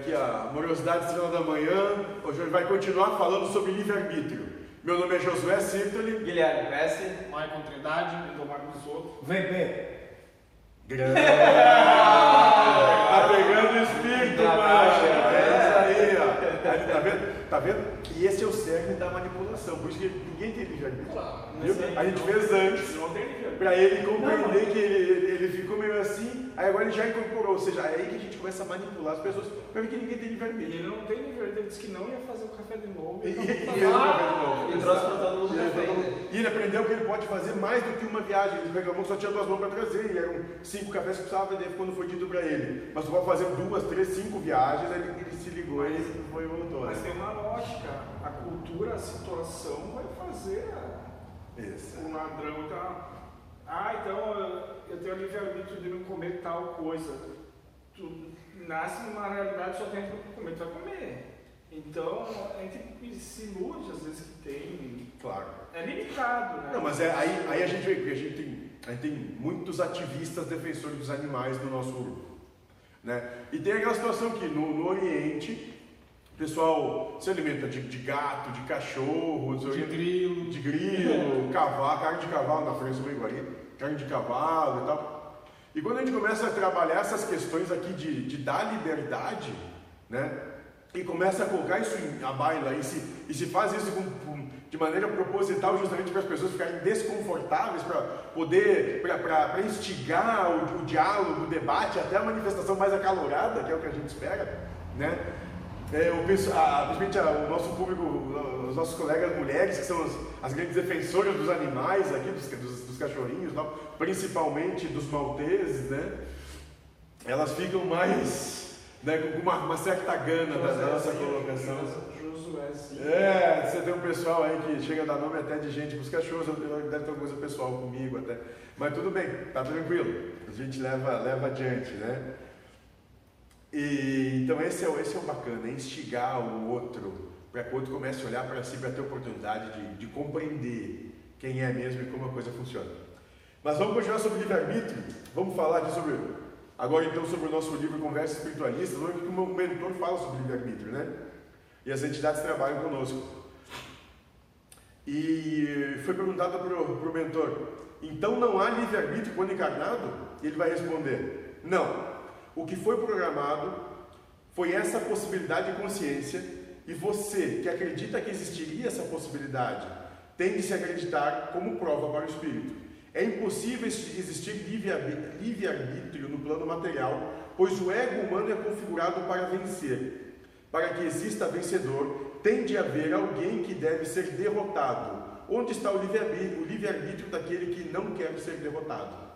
aqui a Morosidade Estrela da Manhã. Hoje ele vai continuar falando sobre livre-arbítrio. Meu nome é Josué Sirtoli. Guilherme Pesce. Michael Trindade, Indomar Bisotto. VP. Grande. tá pegando o espírito, Tá, tá, É isso aí, ó. Tá vendo? Tá vendo? E esse é o cerne da manipulação. Por isso que ninguém tem livre-arbítrio. Viu? A gente fez antes. Pra ele compreender que ele, ele ficou meio assim, aí agora ele já incorporou. Ou seja, é aí que a gente começa a manipular as pessoas pra ver que ninguém tem E livre-arbítrio. ele não tem livre, ele disse que não ia fazer o café de novo. E, e, e vamos ele não fazer. fez de novo. E trouxe pra todo mundo E ele aprendeu que ele pode fazer mais do que uma viagem. Ele reclamou que só tinha duas mãos para trazer, e eram cinco cafés que precisava vender quando foi dito para ele. Mas tu pode fazer duas, três, cinco viagens, aí ele, ele se ligou e foi voltou. Mas tem uma lógica. A cultura, a situação vai fazer Isso. o ladrão tá. Ah, então eu- eu tenho livre-arbítrio de não comer tal coisa. Tu nasce numa realidade só tem que comer, tu vai comer. Então a gente se ilude às vezes que tem. Claro. É limitado, né? Não, mas é, aí, aí a gente vê que a gente tem, a gente tem muitos ativistas defensores dos animais no nosso grupo. Né? E tem aquela situação que no, no Oriente, o pessoal se alimenta de, de gato, de cachorro, De de, grilo. de grilo, cavalo, carne de cavalo na França do Iguari, carne de cavalo e tal. E quando a gente começa a trabalhar essas questões aqui de, de dar liberdade, né? E começa a colocar isso em, a baila e se, e se faz isso com- com- de maneira proposital justamente para as pessoas ficarem desconfortáveis, para poder, para instigar o, o diálogo, o debate, até a manifestação mais acalorada, que é o que a gente espera, né? É, o, pessoal- a- a- o nosso público, os nossos colegas mulheres, que são as, as grandes defensoras dos animais aqui, dos, dos, dos cachorrinhos, principalmente dos malteses, né? Elas ficam mais né, com uma, uma certa gana da, da nossa colocação. Josué, sim. É, você tem um pessoal aí que chega a dar nome até de gente os cachorros, deve ter alguma coisa pessoal comigo até. Mas tudo bem, tá tranquilo. A gente leva, leva adiante, né? E, então esse é, o- esse é o bacana, é instigar o outro, para que o outro comece a olhar para si, para ter oportunidade de, de compreender quem é mesmo e como a coisa funciona. Mas vamos continuar sobre livre-arbítrio, vamos falar aqui sobre, agora então sobre o nosso livro Conversa Espiritualista, onde que o meu mentor fala sobre livre-arbítrio, né? E as entidades trabalham conosco. E foi perguntado para o mentor: então não há livre-arbítrio quando encarnado? Ele vai responder: não. O que foi programado foi essa possibilidade de consciência, e você que acredita que existiria essa possibilidade tem de se acreditar como prova para o espírito. É impossível existir livre-arbítrio no plano material, pois o ego humano é configurado para vencer. Para que exista vencedor, tem de haver alguém que deve ser derrotado. Onde está o livre-arbítrio, daquele que não quer ser derrotado?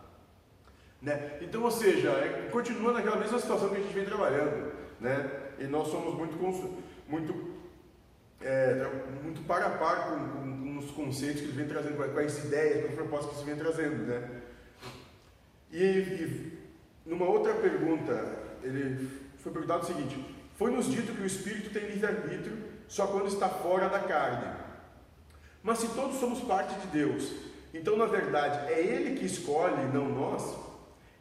Né? Então, ou seja, é, continua naquela mesma situação que a gente vem trabalhando. Né? E nós somos muito, muito, é, tra- muito par a par com, com- com os conceitos que ele vem trazendo, com, as ideias, com as propostas que se vem trazendo. Né? E, e numa outra pergunta, ele foi perguntado o seguinte: Foi nos dito que o espírito tem livre-arbítrio só quando está fora da carne. Mas se todos somos parte de Deus, então na verdade é Ele que escolhe, não nós,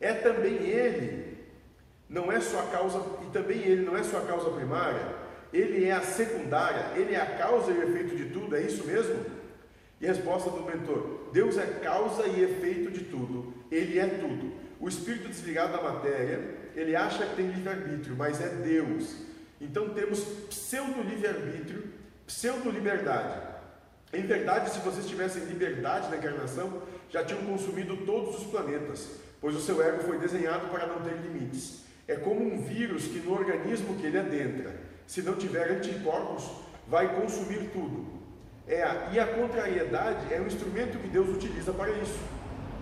é também Ele, não é sua causa, e também Ele não é sua causa primária, Ele é a secundária, Ele é a causa e efeito de tudo, é isso mesmo? E a resposta do mentor: Deus é causa e efeito de tudo, Ele é tudo. O espírito desligado da matéria, ele acha que tem livre-arbítrio, mas é Deus. Então temos pseudo-livre-arbítrio, pseudo-liberdade. Em verdade, se vocês tivessem liberdade na encarnação, já tinham consumido todos os planetas, pois o seu ego foi desenhado para não ter limites. É como um vírus que no organismo que ele adentra, se não tiver anticorpos, vai consumir tudo. É a, e a contrariedade é um instrumento que Deus utiliza para isso.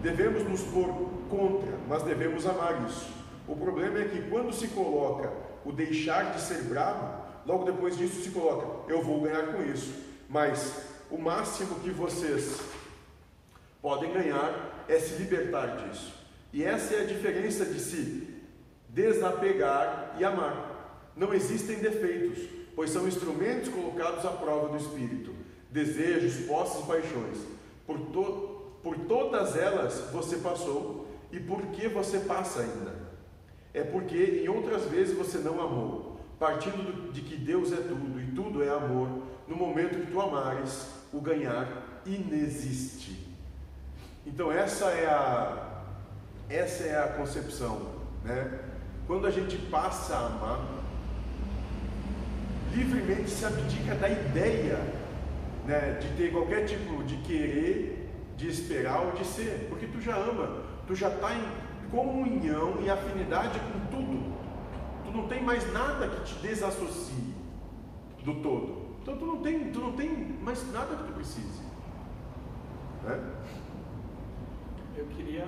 Devemos nos pôr contra, mas devemos amar isso. O problema é que quando se coloca o deixar de ser bravo, logo depois disso se coloca, eu vou ganhar com isso. Mas o máximo que vocês podem ganhar é se libertar disso. E essa é a diferença de se desapegar e amar. Não existem defeitos, pois são instrumentos colocados à prova do espírito, desejos, posses paixões. Por, to por todas elas você passou e por que você passa ainda? É porque em outras vezes você não amou. partindo de que Deus é tudo e tudo é amor, no momento que tu amares, o ganhar inexiste. Então essa é a essa é a concepção, né? Quando a gente passa a amar, livremente se abdica da ideia né, de ter qualquer tipo de querer, de esperar ou de ser, porque tu já ama, tu já está em comunhão e afinidade com tudo. Tu não tem mais nada que te desassocie do todo. Então tu não tem, tu não tem mais nada que tu precise. Né? Eu queria.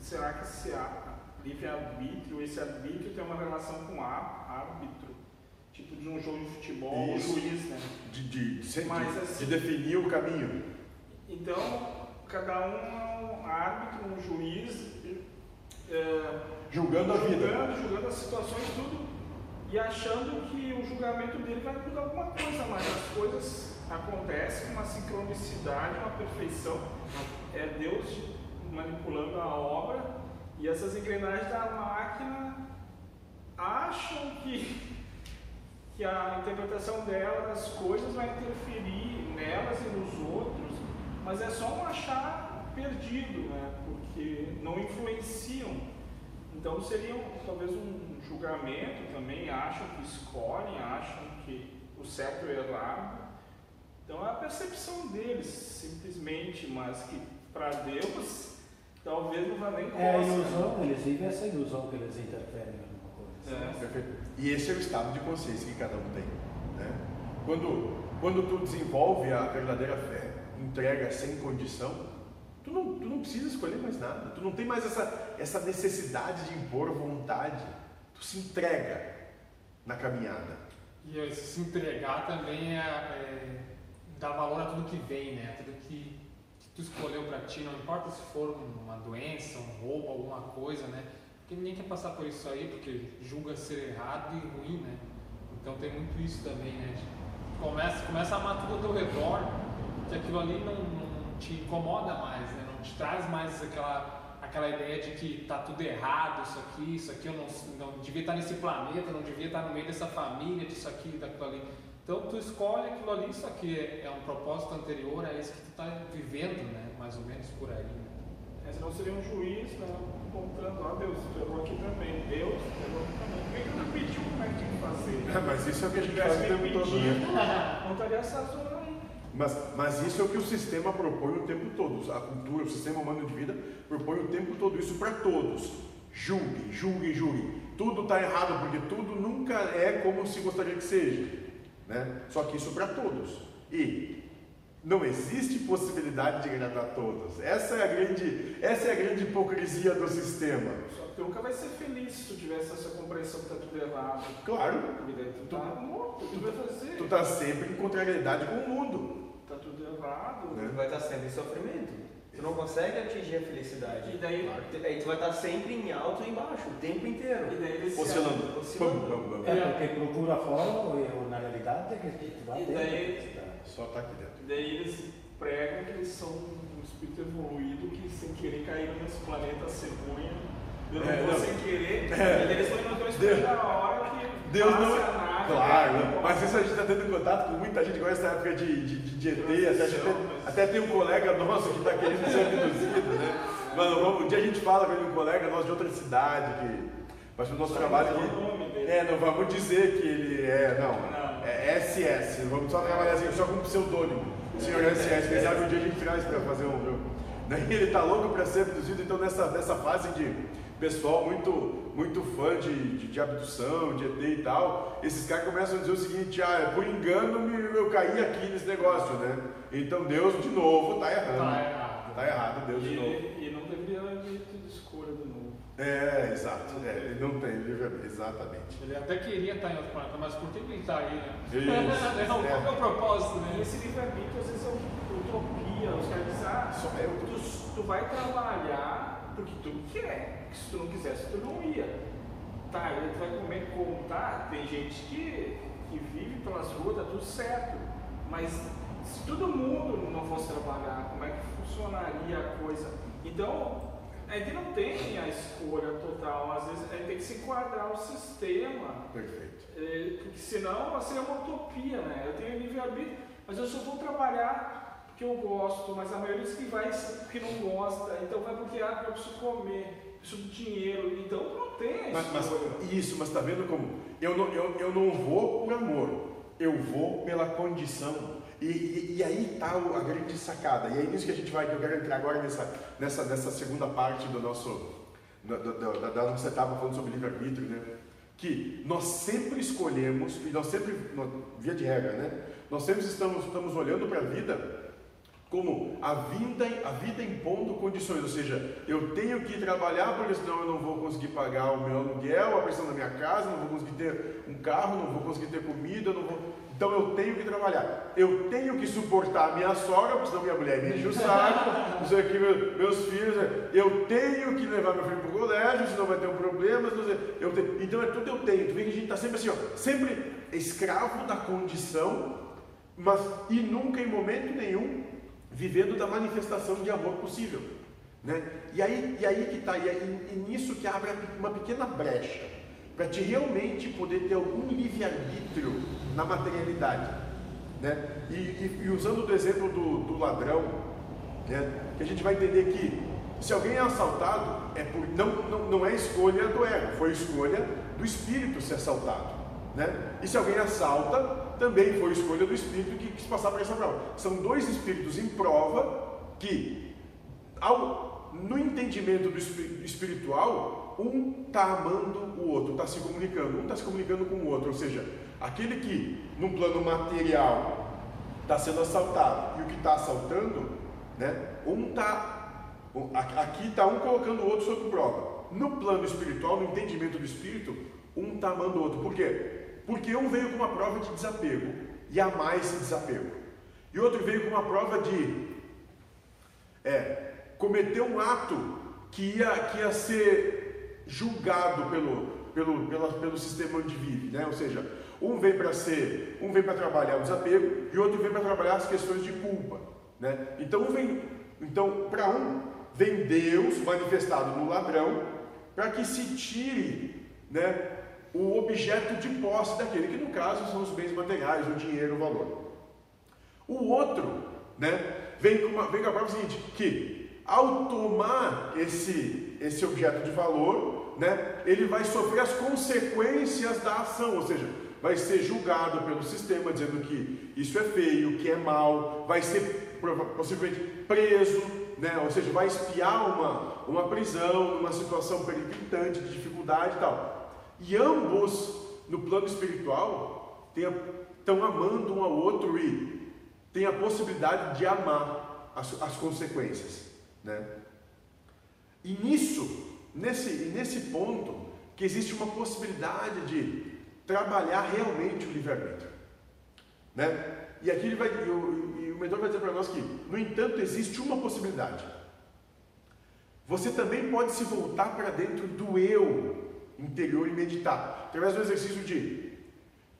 Será que esse livre-arbítrio, esse arbítrio tem uma relação com árbitro? Tipo de um jogo de futebol, Isso. um juiz, né? De, de, de, Mas, de, assim- de definir o caminho. Então, cada um é um árbitro, um juiz, é, Julgando a vida. julgando, julgando as situações, tudo, e achando que o julgamento dele vai mudar alguma coisa, mas as coisas acontecem com uma sincronicidade, uma perfeição. É Deus manipulando a obra e essas engrenagens da máquina acham que, que a interpretação dela das coisas vai interferir nelas e nos outros, mas é só um achar perdido, né? porque não influenciam. Então seria um- talvez um julgamento também, acham que escolhem, acham que o certo e o errado. Então é a percepção deles, simplesmente, mas que para Deus talvez não vá nem É a costa. ilusão, eles vivem essa ilusão que eles interferem. É. E esse é o estado de consciência que cada um tem. Né? Quando, quando tu desenvolve a verdadeira fé, entrega sem condição, tu não, tu não precisa escolher mais nada. Tu não tem mais essa, essa necessidade de impor vontade. Tu se entrega na caminhada. E esse se entregar também é, é dar valor a tudo que vem, né? Tudo que, que tu escolheu pra ti, não importa se for uma doença, um roubo, alguma coisa, né? Porque ninguém quer passar por isso aí, porque julga ser errado e ruim, né? Então tem muito isso também, né? Começa, começa a amar tudo ao teu redor, que aquilo ali não, não te incomoda mais, né? Não te traz mais aquela, aquela ideia de que tá tudo errado, isso aqui, isso aqui eu não, não devia estar nesse planeta, não devia estar no meio dessa família, disso aqui, daquilo ali. Então tu escolhe aquilo ali, isso aqui é, é um propósito anterior a esse que tu está vivendo, né? Mais ou menos por aí. Né? É, senão seria um juiz né, apontando, ó Deus, tu errou aqui também, Deus errou aqui também. Por que não pediu como é que tinha que fazer? É, mas isso é o que a gente faz o tempo todo. Né? não estaria aí. Mas, mas isso é o que o sistema propõe o tempo todo. A cultura, o sistema humano de vida propõe o tempo todo isso para todos. Julgue, julgue, julgue. Tudo está errado porque tudo nunca é como se gostaria que seja. Né? Só que isso para todos. E não existe possibilidade de agradar todos. Essa é a grande, essa é a grande hipocrisia do sistema. Só que tu nunca vai ser feliz se tu tivesse essa compreensão que tá tudo errado. Claro, E daí tu tá morto, o que tu vai fazer? tu está sempre em contrariedade com o mundo. Tá tudo errado. Né? Tu vai estar sempre em sofrimento. Tu não consegue atingir a felicidade. E daí, Aí tu vai estar sempre em alto e em baixo, o tempo inteiro. e daí Oscilando. Oscilando. É porque procura fora ou na realidade é que tu vai E daí-. Só está aqui dentro. E daí eles pregam que eles são um espírito evoluído que sem querer caíram nesse planeta cegonha. Eu não É, vou não. sem querer. É. E daí eles estão não esperando a hora que Deus não. a nave. Claro, né? mas isso a gente está tendo contato com muita gente agora nessa época de, de, de, de ET, até, tem- até tem um colega nosso que está querendo ser abduzido, né? Mano, um dia a gente fala com um colega nosso de outra cidade que faz o nosso trabalho dele. É, não vamos dizer que ele é, não, é SS, vamos só trabalhar assim, só com um pseudônimo, senhor SS, quem sabe um dia a gente traz para fazer um jogo. Daí ele tá louco para ser abduzido, então nessa, nessa fase de pessoal muito, muito fã de, de, de abdução, de ET e tal, esses caras começam a dizer o seguinte, ah, por engano eu caí aqui nesse negócio, né? Então Deus de novo tá errando. Tá errado. Tá errado, Deus de novo. E, e não deveria haver direito de escolha de novo. É, exato, é, ele não tem, livre- exatamente. Ele até queria estar em outro planeta, mas por que ele está aí, né? Isso, Não, é. Qual que é o propósito, E né? esse livre-arbítrio às vezes é utopia. Os caras dizem, ah, Só eu. tu, tu vai trabalhar porque tu quer. Porque se tu não quisesse, tu não ia. Tá, aí tu vai comer como? Tá, tem gente que, que vive pelas ruas, tá tudo certo. Mas se todo mundo não fosse trabalhar, como é que funcionaria a coisa? Então, a gente não tem a escolha total, às vezes a gente tem que se enquadrar ao sistema, Perfeito. eh, porque senão seria uma utopia, né? Eu tenho livre-arbítrio, mas eu só vou trabalhar porque eu gosto, mas a maioria diz que vai porque não gosta, então vai porque ah, eu preciso comer, preciso de dinheiro, então não tem a Mas, mas- escolha. isso, mas está vendo como? Eu não, eu, eu não vou por amor, eu vou pela condição. E, e, e aí está a grande sacada. E é nisso que a gente vai, que eu quero entrar agora nessa, nessa, nessa segunda parte do nosso, da, da, da- nossa etapa falando sobre livre-arbítrio, né? Que nós sempre escolhemos, e nós sempre, via de regra, né? Nós sempre estamos, estamos olhando para a vida como a vida, a vida impondo condições, ou seja, eu tenho que trabalhar porque senão eu não vou conseguir pagar o meu aluguel, a pressão da minha casa, não vou conseguir ter um carro, não vou conseguir ter comida, não vou... então eu tenho que trabalhar. Eu tenho que suportar a minha sogra, porque senão minha mulher me enche o saco, não sei o que, meu- meus filhos, eu tenho que levar meu filho para o colégio, senão vai ter um problema, eu tenho- então é tudo eu tenho. Tu vê que a gente está sempre assim, ó, sempre escravo da condição, mas e nunca em momento nenhum vivendo da manifestação de amor possível, né? E aí, e aí que está, e, e nisso que abre uma pequena brecha para te realmente poder ter algum livre arbítrio na materialidade, né? E, e- e usando o exemplo do, do ladrão, né? Que a gente vai entender que se alguém é assaltado é por não, não, não é escolha do ego, foi escolha do espírito ser assaltado, né? E se alguém assalta também foi escolha do espírito que quis passar por essa prova. São dois espíritos em prova que, ao, no entendimento do espiritual, um está amando o outro, está se comunicando, um está se comunicando com o outro. Ou seja, aquele que, num plano material, está sendo assaltado e o que está assaltando, né? Um está. Aqui está um colocando o outro sob prova. No plano espiritual, no entendimento do espírito, um está amando o outro. Por quê? Porque um veio com uma prova de desapego e amar esse desapego. E outro veio com uma prova de é, cometer um ato que ia, que ia ser julgado pelo, pelo, pela- pelo sistema onde vive, né? Ou seja, um vem para ser, um vem para trabalhar o desapego e outro vem para trabalhar as questões de culpa, né? Então vem, então para um vem Deus manifestado no ladrão para que se tire, né? O objeto de posse daquele que no caso são os bens materiais, o dinheiro, o valor. O outro, né, vem com, uma, vem com a prova seguinte, que ao tomar esse, esse objeto de valor, né, ele vai sofrer as consequências da ação, ou seja, vai ser julgado pelo sistema dizendo que isso é feio, que é mal, vai ser possivelmente preso, né, ou seja, vai espiar uma, uma prisão, numa situação periclitante, de dificuldade e tal. E ambos, no plano espiritual, estão amando um ao outro e têm a possibilidade de amar as, as consequências. Né? E nisso, nesse, nesse ponto, que existe uma possibilidade de trabalhar realmente o livre-arbítrio. Né? E aqui ele vai, e o, e o mentor vai dizer para nós que, no entanto, existe uma possibilidade. Você também pode se voltar para dentro do eu interior e meditar, através do exercício de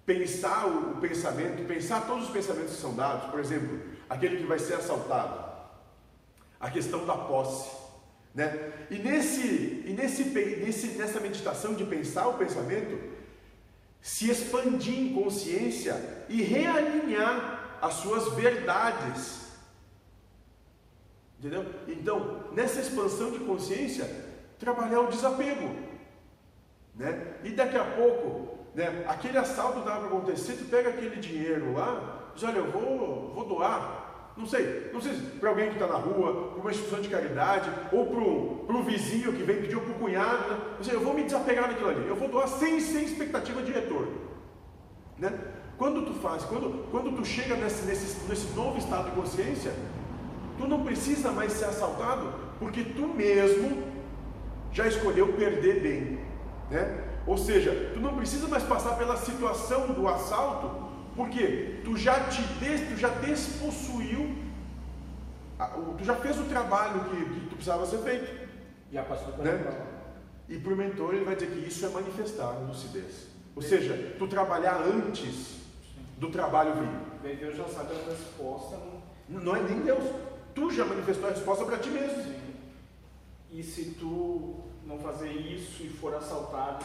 pensar o, o pensamento, pensar todos os pensamentos que são dados, por exemplo, aquele que vai ser assaltado, a questão da posse, né? E nesse, e nesse, nesse, nessa meditação de pensar o pensamento, se expandir em consciência e realinhar as suas verdades. Entendeu? Então, nessa expansão de consciência, trabalhar o desapego. Né? E daqui a pouco, né, aquele assalto estava para acontecer, tu pega aquele dinheiro lá, diz, olha, eu vou, vou doar. Não sei, não sei se para alguém que está na rua, para uma instituição de caridade, ou para o vizinho que vem pedir para o cunhado? Ou seja, eu vou me desapegar daquilo ali, eu vou doar sem, sem expectativa de retorno. Né? Quando tu faz, quando, quando tu chega nesse, nesse, nesse novo estado de consciência, tu não precisa mais ser assaltado, porque tu mesmo já escolheu perder bem. Né? Ou seja, tu não precisa mais passar pela situação do assalto, porque tu já te des, tu já despossuiu, tu já fez o trabalho que, que tu precisava ser feito. Já passou por Né? prova. E para o mentor ele vai dizer que isso é manifestar a lucidez. Ou seja, tu trabalhar antes do trabalho vir. Deus já sabe a resposta. Não... Não é nem Deus. Tu já manifestou a resposta para ti mesmo. E se tu não fazer isso e for assaltado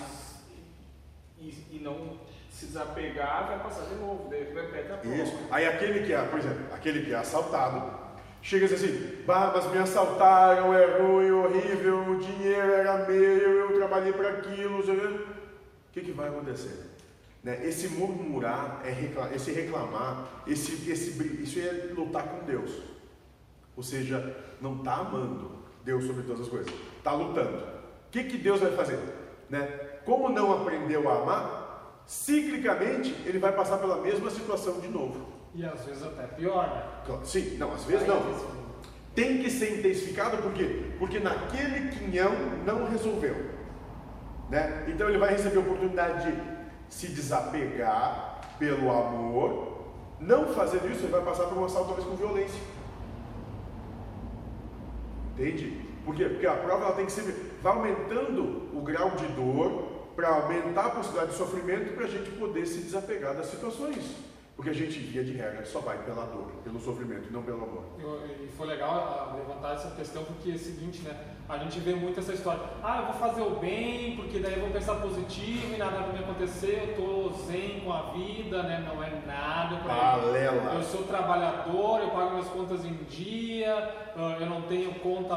e, e não se desapegar, vai passar de novo, repete a prova. Isso. Aí aquele que é, por exemplo, aquele que é assaltado, chega assim, bah, mas me assaltaram, é ruim, horrível, o dinheiro era meu, eu trabalhei para aquilo, o quê." o que, que vai acontecer? Né? Esse murmurar, é recla- esse reclamar, esse, esse, isso é lutar com Deus. Ou seja, não está amando Deus sobre todas as coisas, está lutando. O que, que Deus vai fazer? Né? Como não aprendeu a amar, ciclicamente ele vai passar pela mesma situação de novo. E às vezes até pior, né? Sim, não, às vezes não. Tem que ser intensificado por quê? Porque naquele quinhão não resolveu. Né? Então ele vai receber a oportunidade de se desapegar pelo amor. Não fazendo isso, ele vai passar por um assalto talvez com violência. Entende? Por quê? Porque a prova ela tem que ser. Vai aumentando o grau de dor para aumentar a possibilidade de sofrimento para a gente poder se desapegar das situações. Porque a gente, via de regra, só vai pela dor, pelo sofrimento não pelo amor. E foi legal ah, levantar essa questão porque é o seguinte, né? A gente vê muito essa história. Ah, eu vou fazer o bem, porque daí eu vou pensar positivo e nada vai me acontecer, eu tô zen com a vida, né? Não é nada pra Balela. Eu sou trabalhador, eu pago minhas contas em dia, ah, eu não tenho conta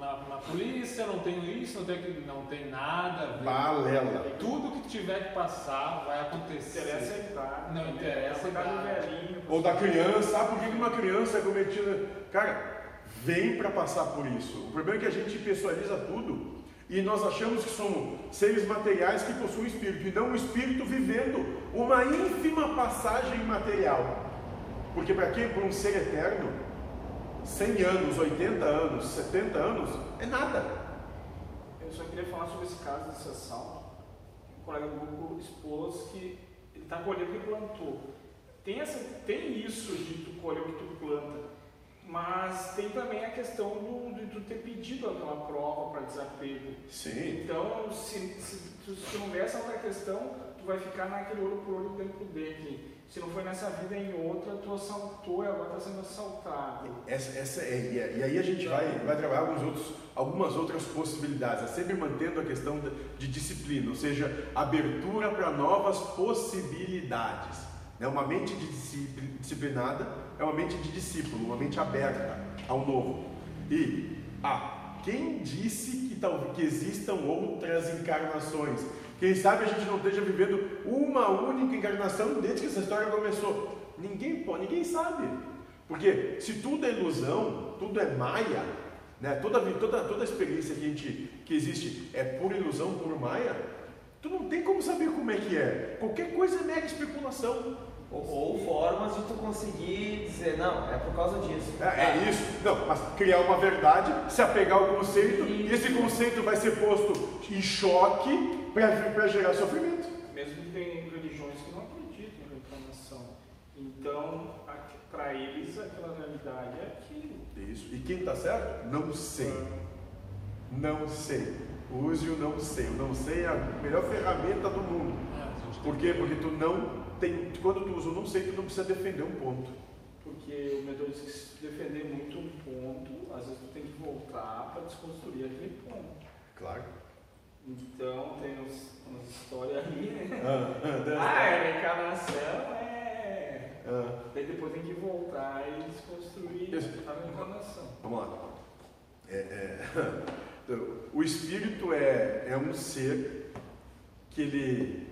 na, na polícia, eu não tenho isso, não tenho aquilo, não tem nada. a. Balela. Tudo que tiver que passar vai acontecer. Interessa a idade. Não interessa a Cuidar do idade. velhinho. Ou da criança, sabe por que uma criança é cometida? Cara, vem para passar por isso. O problema é que a gente pessoaliza tudo e nós achamos que somos seres materiais que possuem espírito e não o espírito vivendo uma ínfima passagem material. Porque para quem? Para um ser eterno, 100 anos, 80 anos, 70 anos, é nada. Eu só queria falar sobre esse caso desse assalto. Um colega do expôs que ele está colhendo o que plantou. Tem, essa, tem isso de tu colher o que tu planta, mas tem também a questão do, de tu ter pedido aquela prova para desapego. Sim. Então, se, se, tu, se tu não vê essa outra questão, tu vai ficar naquele olho por olho, dentro por dente. Se não foi nessa vida, é em outra, tu assaltou e agora está sendo assaltado. Essa, essa é, e e aí a gente vai, vai trabalhar alguns outros, algumas outras possibilidades, é sempre mantendo a questão de, de disciplina, ou seja, abertura para novas possibilidades. Né? Uma mente disciplinada é uma mente de discípulo, uma mente aberta ao novo. E, ah, quem disse que, talvez que existam outras encarnações? Quem sabe a gente não esteja vivendo uma única encarnação desde que essa história começou? Ninguém pode, ninguém sabe. Porque se tudo é ilusão, tudo é maia, né? toda, toda, toda experiência que, a gente, que existe é por ilusão, por maia, tu não tem como saber como é que é. Qualquer coisa é mera especulação. Ou, ou formas de tu conseguir dizer, não, é por causa disso. É, é isso. Não, mas criar uma verdade, se apegar ao conceito, e esse conceito vai ser posto em choque para gerar sofrimento. Mesmo que tem religiões que não acreditam em reencarnação. Então, para eles, aquela realidade é aquilo. Isso. E quem está certo? Não sei. Não sei. Use o não sei. O não sei é a melhor ferramenta do mundo. É, a gente tem Por quê? Porque tu não tem. Quando tu usa o não sei, tu não precisa defender um ponto. Porque o mentor diz que se tu defender muito um ponto, às vezes tu tem que voltar para desconstruir aquele ponto. Claro. Então, tem uns, umas histórias ali, né? Ah, Ah, é reencarnação, é. ah. Daí depois tem que voltar e desconstruir Isso. a reencarnação. Vamos lá. É, é, então, o espírito é, é um ser que ele,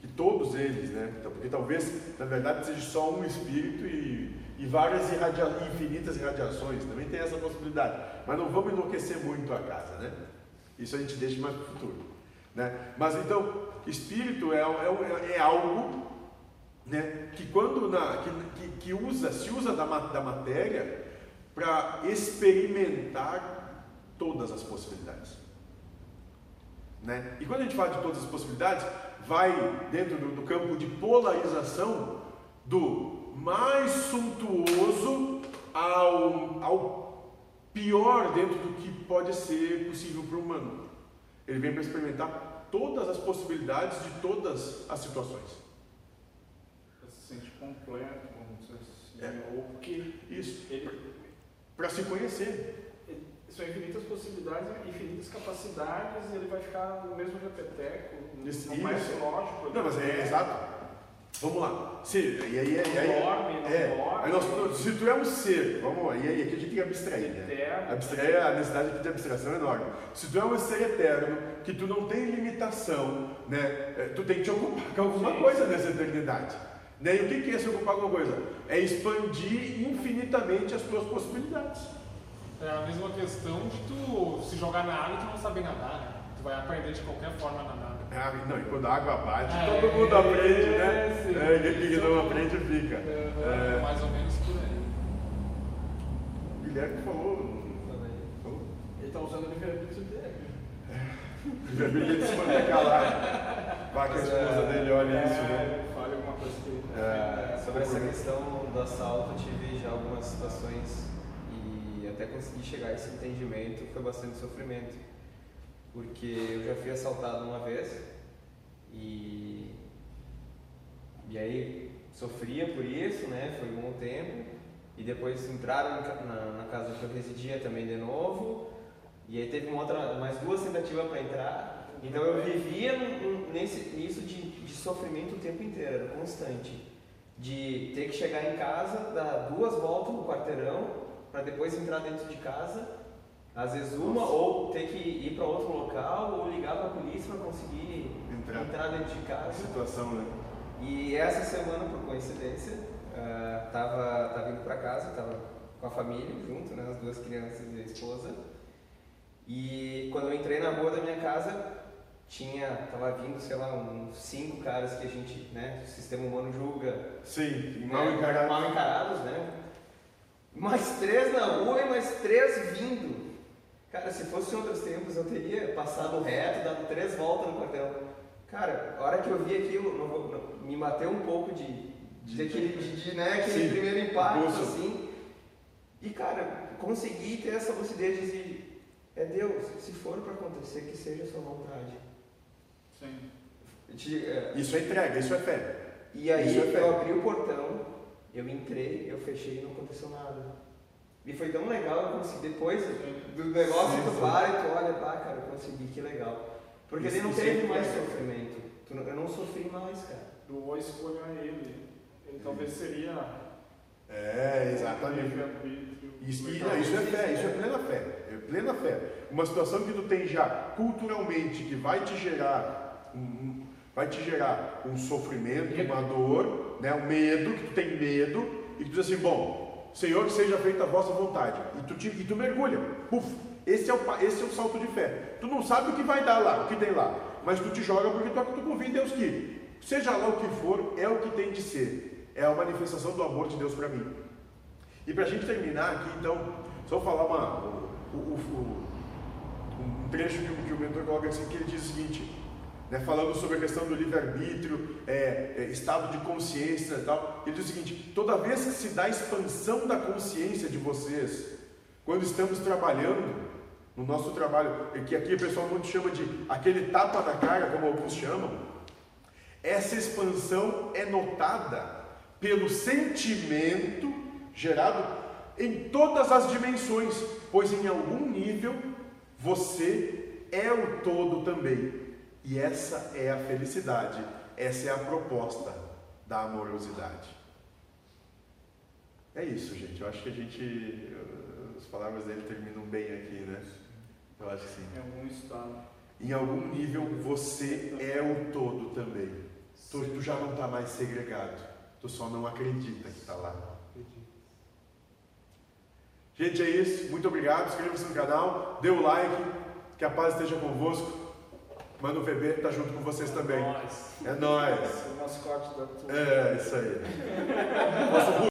que todos eles, né? Então, porque talvez na verdade seja só um espírito e, e várias irradia, infinitas irradiações. Também tem essa possibilidade. Mas não vamos enlouquecer muito a casa, né? Isso a gente deixa mais para o futuro, né? Mas então espírito é, é, é algo né, que quando na, que, que, usa, se usa da, da matéria para experimentar todas as possibilidades. Né? E quando a gente fala de todas as possibilidades, vai dentro do, do campo de polarização do mais suntuoso ao, ao pior dentro do que pode ser possível para o humano. Ele vem para experimentar todas as possibilidades de todas as situações. Pra se sentir completo, vamos dizer assim. É. Ou porque Isso. ele, Para se conhecer. São infinitas possibilidades, infinitas capacidades, e ele vai ficar no mesmo repeteco, Isso. no mais lógico. Não, mas é exato. Vamos lá. Se, e aí, aí, aí, Dorme, é, dorme. aí nós- se tu é um ser, vamos e aí aqui a gente tem que abstrair, né? Eterno. Abstrair a necessidade aqui de abstração é enorme. Se tu é um ser eterno, que tu não tem limitação, né? é, Tu tem que te ocupar com alguma Sim. coisa nessa eternidade. Né? E o que que é se ocupar com alguma coisa? É expandir infinitamente as tuas possibilidades. É a mesma questão de tu se jogar na água e tu não saber nadar, né? Tu vai aprender de qualquer forma a nadar. Ah, não, e quando a água bate, É, todo mundo aprende, né? sim. É, quem que não aprende fica. É, É, mais ou menos por aí. o Guilherme falou. falou Ele está usando o livre-arbítrio dele. Ele se manter calado. Vai que a esposa dele olha isso, né? É, Fale alguma coisa que ele É, Sobre essa questão do assalto, eu tive já algumas situações e até conseguir chegar a esse entendimento foi bastante sofrimento. Porque eu já fui assaltado uma vez e, e aí sofria por isso, né? Foi um bom tempo. E depois entraram na, na casa que eu residia também de novo. E aí teve uma outra, mais duas tentativas para entrar. Então eu vivia nesse, nisso de, de sofrimento o tempo inteiro, era constante. De ter que chegar em casa, dar duas voltas no quarteirão, para depois entrar dentro de casa, às vezes uma, ou ter que ir para outro local, ou ligar para a polícia para conseguir Entrar. entrar dentro de A casa. situação, né? E essa semana, por coincidência, ah, tava, tava indo para casa, tava com a família junto, né, as duas crianças e a esposa. E quando eu entrei na rua da minha casa, tinha, tava vindo, sei lá, uns cinco caras que a gente, né, o sistema humano julga Sim, né, mal encarado. mal encarados, né? Mais três na rua e mais três vindo. Cara, se fosse em outros tempos, eu teria passado reto, dado três voltas no quartel. Cara, a hora que eu vi aquilo, não vou- não- me bateu um pouco de, de, De- aquele, de, de, né, aquele Sim, primeiro impacto, impulso. assim. E, cara, consegui ter essa lucidez de dizer, é Deus, se for para acontecer, que seja a sua vontade. Sim. Te- é, Isso é entrega, isso é fé. e aí é fé. eu abri o portão, eu entrei, eu fechei e não aconteceu nada. E foi tão legal, eu consegui, depois do negócio tu para e tu olha, pá, cara, eu consegui, que legal. Porque ele não é teve mais entrega. sofrimento. Tu não- Eu não sofri mais, cara. Doou a escolha a ele. Ele talvez seria. É, exatamente. Isso, isso é fé, isso é plena fé. É plena fé. Uma situação que tu tem já culturalmente que vai te gerar um- vai te gerar um sofrimento, uma dor, né, um medo, que tu tem medo, e tu diz assim, bom, Senhor, que seja feita a vossa vontade. E tu, te- e tu mergulha. Puf, esse é, o, esse é o salto de fé. Tu não sabe o que vai dar lá, o que tem lá, mas tu te joga porque tu, tu Deus que, seja lá o que for, é o que tem de ser. É a manifestação do amor de Deus para mim. E para a gente terminar aqui, então, só falar uma, o- o- o- um trecho que, o- que o mentor coloca assim, que ele diz o seguinte, né, falando sobre a questão do livre-arbítrio, é, é, estado de consciência e tal, ele diz o seguinte, toda vez que se dá a expansão da consciência de vocês, quando estamos trabalhando, no nosso trabalho, que aqui o pessoal muito chama de aquele tapa na cara, como alguns chamam, essa expansão é notada pelo sentimento gerado em todas as dimensões, pois em algum nível você é o todo também. E essa é a felicidade, essa é a proposta da amorosidade. É isso, gente. Eu acho que a gente. As palavras dele terminam bem aqui, né? Eu acho que sim. Em algum estado. Em algum nível você é o todo também. Tu, tu já não está mais segregado. Tu só não acredita que está lá. Gente, é isso. Muito obrigado. Inscreva-se no canal, dê o like. Que a paz esteja convosco. Mano VB está junto com vocês também. Nós. É nóis. O mascote da tua. É, isso aí. Nosso